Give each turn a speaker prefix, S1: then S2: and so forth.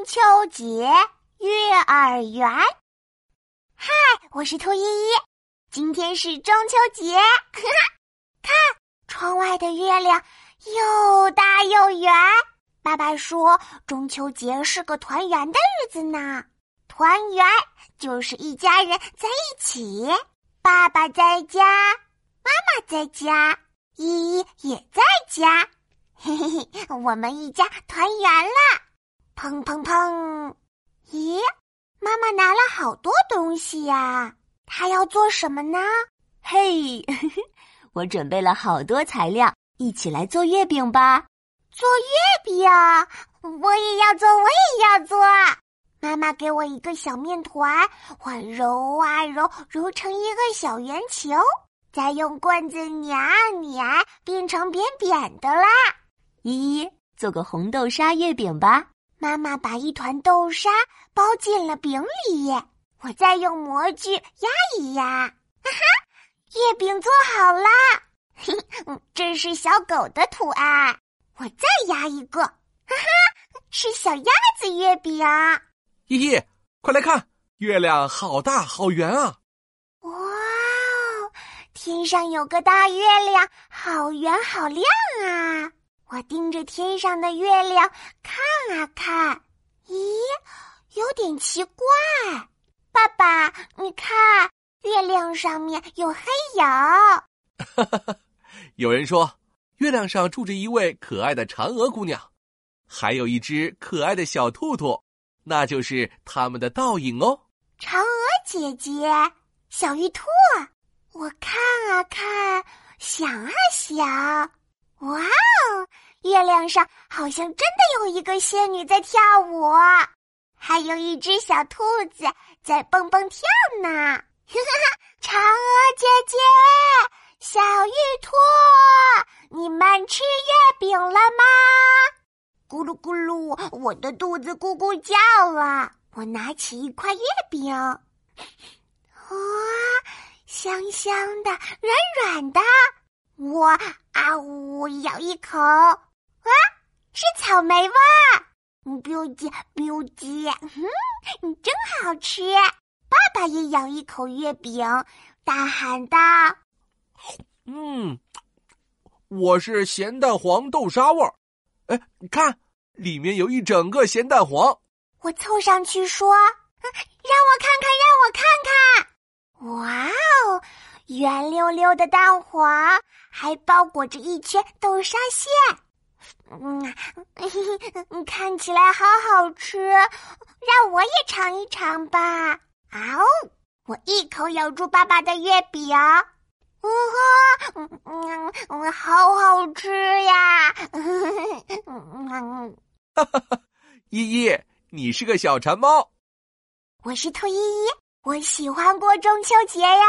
S1: 中秋节月儿圆。嗨，我是兔依依，今天是中秋节，看窗外的月亮又大又圆。爸爸说，中秋节是个团圆的日子呢。团圆就是一家人在一起，爸爸在家，妈妈在家，依依也在家。嘿嘿嘿，我们一家团圆了！砰砰砰！咦，妈妈拿了好多东西呀，她要做什么呢？
S2: 嘿，我准备了好多材料，一起来做月饼吧！
S1: 做月饼，我也要做，我也要做。妈妈给我一个小面团，我揉啊揉，揉成一个小圆球，再用棍子碾碾，变成扁扁的啦。
S2: 依依，做个红豆沙月饼吧。
S1: 妈妈把一团豆沙包进了饼里，我再用模具压一压，哈哈，月饼做好了。嘿，这是小狗的图案，我再压一个，哈哈，是小鸭子月饼。
S3: 依依，快来看，月亮好大好圆啊！
S1: 哇哦，天上有个大月亮，好圆好亮啊！我盯着天上的月亮看啊看，咦，有点奇怪。爸爸，你看，月亮上面有黑影。
S3: 有人说，月亮上住着一位可爱的嫦娥姑娘，还有一只可爱的小兔兔，那就是他们的倒影哦。
S1: 嫦娥姐姐，小玉兔，我看啊看，想啊想。哇哦，月亮上好像真的有一个仙女在跳舞，还有一只小兔子在蹦蹦跳呢。哈哈，嫦娥姐姐，小玉兔，你们吃月饼了吗？咕噜咕噜，我的肚子咕咕叫了。我拿起一块月饼，哇，香香的，软软的。我啊呜咬一口，啊，是草莓味儿。beauty beauty，嗯，真好吃。爸爸也咬一口月饼，大喊道：“
S3: 嗯，我是咸蛋黄豆沙味儿。哎，看，里面有一整个咸蛋黄。”
S1: 我凑上去说：“让我看看，让我看看。”哇哦！圆溜溜的蛋黄，还包裹着一圈豆沙馅，嗯嘿嘿，看起来好好吃，让我也尝一尝吧。啊哦，我一口咬住爸爸的月饼，嗯哼，嗯嗯，好好吃呀！
S3: 哈哈哈，依依，你是个小馋猫。
S1: 我是兔依依，我喜欢过中秋节呀。